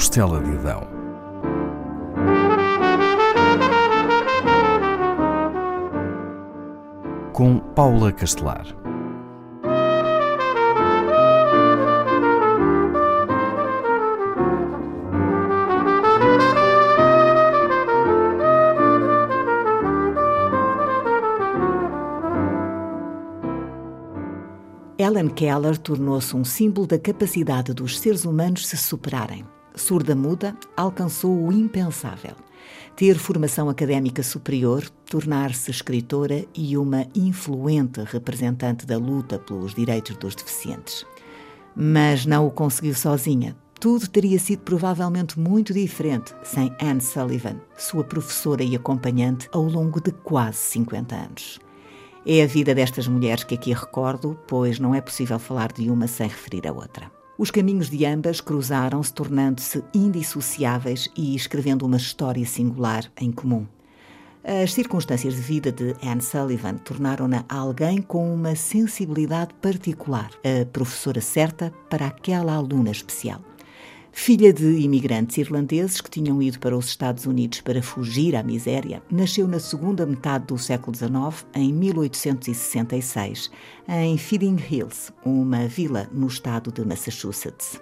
costela de Adão. Com Paula Castelar. Helen Keller tornou-se um símbolo da capacidade dos seres humanos se superarem. Surda-muda, alcançou o impensável. Ter formação académica superior, tornar-se escritora e uma influente representante da luta pelos direitos dos deficientes. Mas não o conseguiu sozinha. Tudo teria sido provavelmente muito diferente sem Anne Sullivan, sua professora e acompanhante ao longo de quase 50 anos. É a vida destas mulheres que aqui recordo, pois não é possível falar de uma sem referir a outra. Os caminhos de ambas cruzaram-se, tornando-se indissociáveis e escrevendo uma história singular em comum. As circunstâncias de vida de Anne Sullivan tornaram-na alguém com uma sensibilidade particular, a professora certa para aquela aluna especial. Filha de imigrantes irlandeses que tinham ido para os Estados Unidos para fugir à miséria, nasceu na segunda metade do século XIX, em 1866, em Feeding Hills, uma vila no estado de Massachusetts.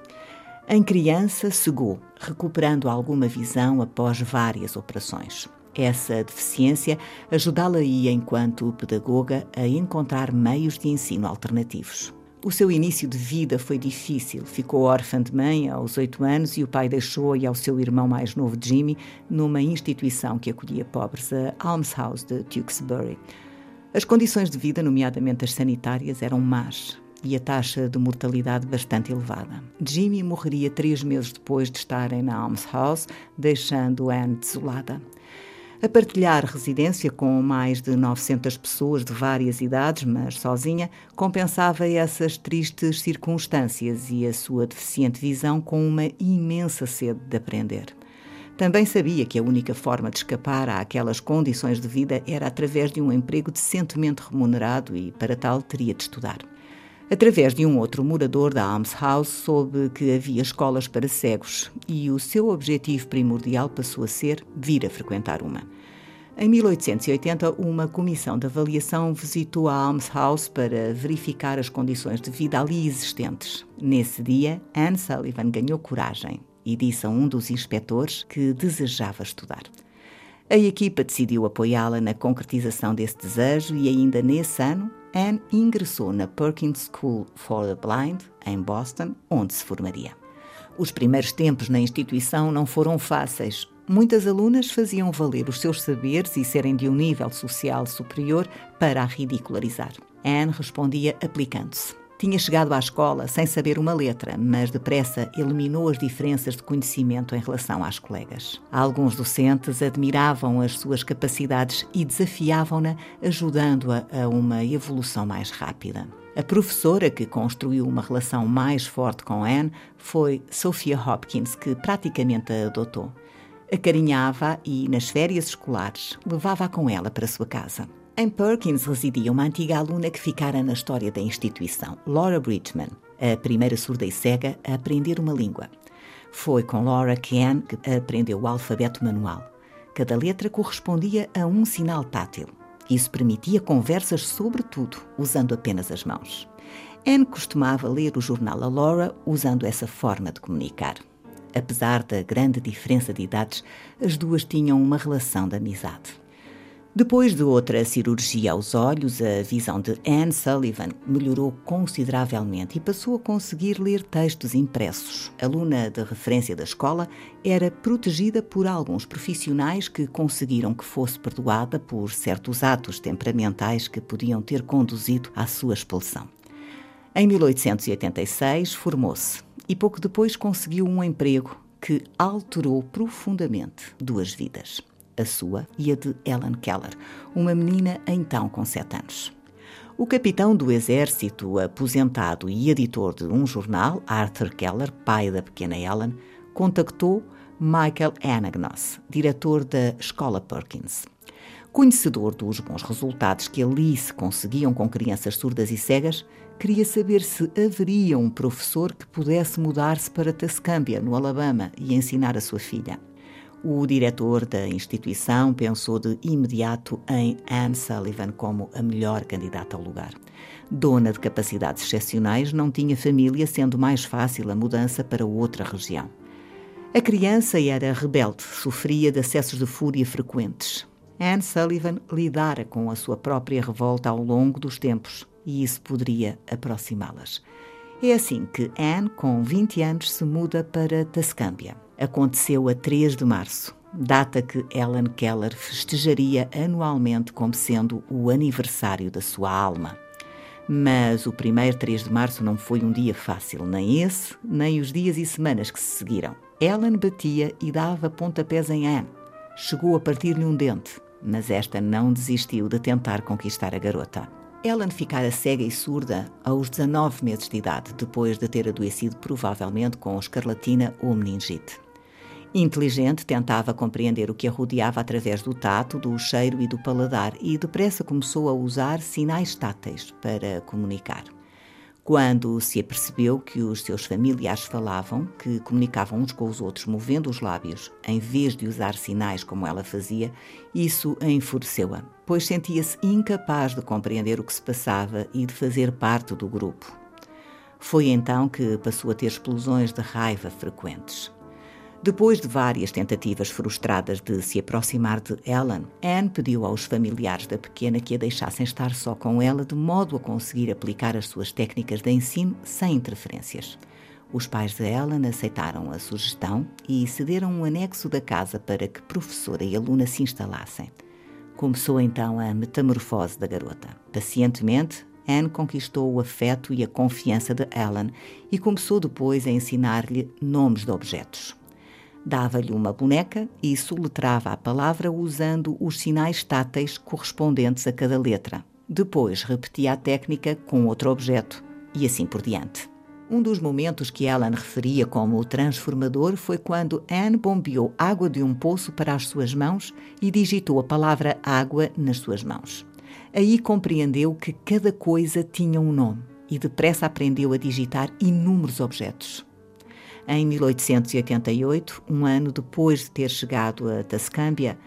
Em criança, cegou, recuperando alguma visão após várias operações. Essa deficiência ajudá-la-ia, enquanto pedagoga, a encontrar meios de ensino alternativos. O seu início de vida foi difícil. Ficou órfã de mãe aos oito anos e o pai deixou-a ao seu irmão mais novo, Jimmy, numa instituição que acolhia pobres, a Almshouse de Tewkesbury. As condições de vida, nomeadamente as sanitárias, eram más e a taxa de mortalidade bastante elevada. Jimmy morreria três meses depois de estarem na Almshouse, deixando Anne desolada a partilhar residência com mais de 900 pessoas de várias idades, mas sozinha, compensava essas tristes circunstâncias e a sua deficiente visão com uma imensa sede de aprender. Também sabia que a única forma de escapar àquelas condições de vida era através de um emprego decentemente remunerado e, para tal, teria de estudar. Através de um outro morador da Almshouse, soube que havia escolas para cegos e o seu objetivo primordial passou a ser vir a frequentar uma. Em 1880, uma comissão de avaliação visitou a Almshouse para verificar as condições de vida ali existentes. Nesse dia, Anne Sullivan ganhou coragem e disse a um dos inspectores que desejava estudar. A equipa decidiu apoiá-la na concretização desse desejo e ainda nesse ano Anne ingressou na Perkins School for the Blind, em Boston, onde se formaria. Os primeiros tempos na instituição não foram fáceis. Muitas alunas faziam valer os seus saberes e serem de um nível social superior para a ridicularizar. Anne respondia aplicando-se. Tinha chegado à escola sem saber uma letra, mas depressa eliminou as diferenças de conhecimento em relação às colegas. Alguns docentes admiravam as suas capacidades e desafiavam-na, ajudando-a a uma evolução mais rápida. A professora que construiu uma relação mais forte com Anne foi Sophia Hopkins, que praticamente a adotou. Acarinhava e, nas férias escolares, levava-a com ela para a sua casa. Em Perkins residia uma antiga aluna que ficara na história da instituição, Laura Bridgman, a primeira surda e cega a aprender uma língua. Foi com Laura que Anne aprendeu o alfabeto manual. Cada letra correspondia a um sinal tátil. Isso permitia conversas sobre tudo, usando apenas as mãos. Anne costumava ler o jornal a Laura usando essa forma de comunicar. Apesar da grande diferença de idades, as duas tinham uma relação de amizade. Depois de outra cirurgia aos olhos, a visão de Anne Sullivan melhorou consideravelmente e passou a conseguir ler textos impressos. Aluna de referência da escola, era protegida por alguns profissionais que conseguiram que fosse perdoada por certos atos temperamentais que podiam ter conduzido à sua expulsão. Em 1886, formou-se e pouco depois conseguiu um emprego que alterou profundamente duas vidas a sua e a de Ellen Keller, uma menina então com sete anos. O capitão do exército, aposentado e editor de um jornal, Arthur Keller, pai da pequena Ellen, contactou Michael Anagnos, diretor da Escola Perkins. Conhecedor dos bons resultados que ali se conseguiam com crianças surdas e cegas, queria saber se haveria um professor que pudesse mudar-se para Tascambia, no Alabama, e ensinar a sua filha. O diretor da instituição pensou de imediato em Anne Sullivan como a melhor candidata ao lugar. Dona de capacidades excepcionais, não tinha família, sendo mais fácil a mudança para outra região. A criança era rebelde, sofria de acessos de fúria frequentes. Anne Sullivan lidara com a sua própria revolta ao longo dos tempos e isso poderia aproximá-las. É assim que Anne, com 20 anos, se muda para Tascambia. Aconteceu a 3 de março, data que Ellen Keller festejaria anualmente como sendo o aniversário da sua alma. Mas o primeiro 3 de março não foi um dia fácil, nem esse, nem os dias e semanas que se seguiram. Ellen batia e dava pontapés em Anne. Chegou a partir-lhe um dente, mas esta não desistiu de tentar conquistar a garota. Ellen ficara cega e surda aos 19 meses de idade, depois de ter adoecido provavelmente com escarlatina ou meningite. Inteligente, tentava compreender o que a rodeava através do tato, do cheiro e do paladar e depressa começou a usar sinais táteis para comunicar. Quando se apercebeu que os seus familiares falavam, que comunicavam uns com os outros movendo os lábios, em vez de usar sinais como ela fazia, isso enfureceu-a, pois sentia-se incapaz de compreender o que se passava e de fazer parte do grupo. Foi então que passou a ter explosões de raiva frequentes. Depois de várias tentativas frustradas de se aproximar de Ellen, Anne pediu aos familiares da pequena que a deixassem estar só com ela, de modo a conseguir aplicar as suas técnicas de ensino sem interferências. Os pais de Ellen aceitaram a sugestão e cederam um anexo da casa para que professora e aluna se instalassem. Começou então a metamorfose da garota. Pacientemente, Anne conquistou o afeto e a confiança de Ellen e começou depois a ensinar-lhe nomes de objetos. Dava-lhe uma boneca e soletrava a palavra usando os sinais táteis correspondentes a cada letra. Depois repetia a técnica com outro objeto e assim por diante. Um dos momentos que Ellen referia como transformador foi quando Anne bombeou água de um poço para as suas mãos e digitou a palavra água nas suas mãos. Aí compreendeu que cada coisa tinha um nome e depressa aprendeu a digitar inúmeros objetos. Em 1888, um ano depois de ter chegado a Tascambia,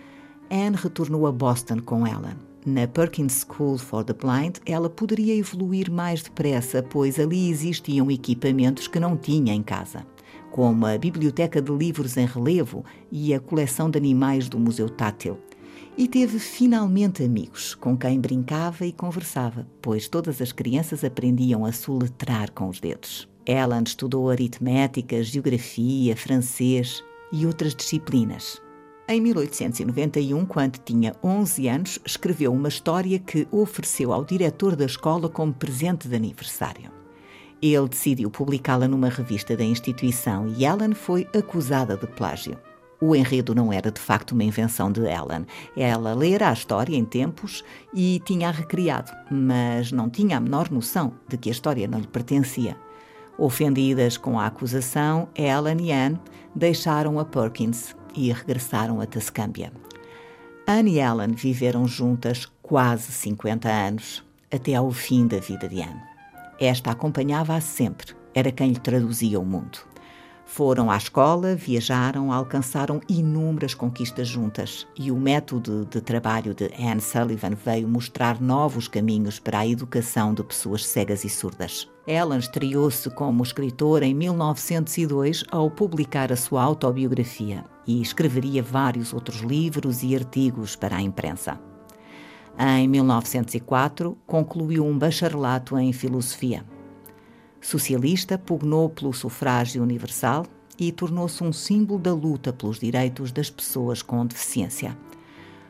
Anne retornou a Boston com Ellen. Na Perkins School for the Blind, ela poderia evoluir mais depressa, pois ali existiam equipamentos que não tinha em casa, como a biblioteca de livros em relevo e a coleção de animais do Museu Tátil. E teve finalmente amigos com quem brincava e conversava, pois todas as crianças aprendiam a soletrar com os dedos. Ellen estudou aritmética, geografia, francês e outras disciplinas. Em 1891, quando tinha 11 anos, escreveu uma história que ofereceu ao diretor da escola como presente de aniversário. Ele decidiu publicá-la numa revista da instituição e Ellen foi acusada de plágio. O enredo não era de facto uma invenção de Ellen. Ela lera a história em tempos e tinha-a recriado, mas não tinha a menor noção de que a história não lhe pertencia. Ofendidas com a acusação, Ellen e Anne deixaram a Perkins e regressaram a Tascambia. Anne e Ellen viveram juntas quase 50 anos, até ao fim da vida de Anne. Esta acompanhava-a sempre, era quem lhe traduzia o mundo. Foram à escola, viajaram, alcançaram inúmeras conquistas juntas e o método de trabalho de Anne Sullivan veio mostrar novos caminhos para a educação de pessoas cegas e surdas. Ellen estreou-se como escritora em 1902 ao publicar a sua autobiografia e escreveria vários outros livros e artigos para a imprensa. Em 1904, concluiu um bacharelato em filosofia. Socialista, pugnou pelo sufrágio universal e tornou-se um símbolo da luta pelos direitos das pessoas com deficiência.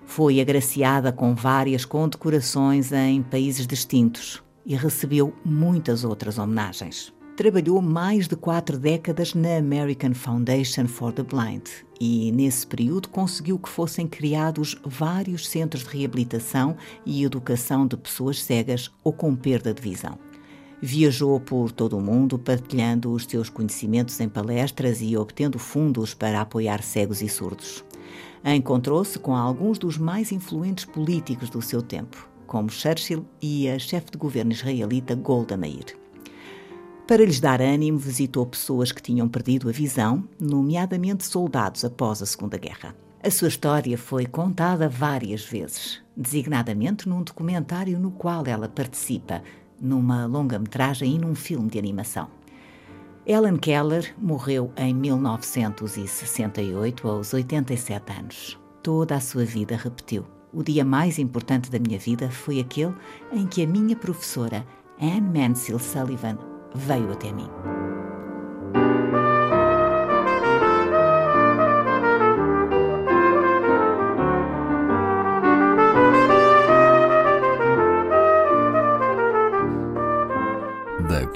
Foi agraciada com várias condecorações em países distintos e recebeu muitas outras homenagens. Trabalhou mais de quatro décadas na American Foundation for the Blind e, nesse período, conseguiu que fossem criados vários centros de reabilitação e educação de pessoas cegas ou com perda de visão. Viajou por todo o mundo partilhando os seus conhecimentos em palestras e obtendo fundos para apoiar cegos e surdos. Encontrou-se com alguns dos mais influentes políticos do seu tempo, como Churchill e a chefe de governo israelita Golda Meir. Para lhes dar ânimo, visitou pessoas que tinham perdido a visão, nomeadamente soldados após a Segunda Guerra. A sua história foi contada várias vezes, designadamente num documentário no qual ela participa, numa longa-metragem e num filme de animação. Ellen Keller morreu em 1968, aos 87 anos. Toda a sua vida repetiu. O dia mais importante da minha vida foi aquele em que a minha professora, Anne Mansell Sullivan, veio até mim.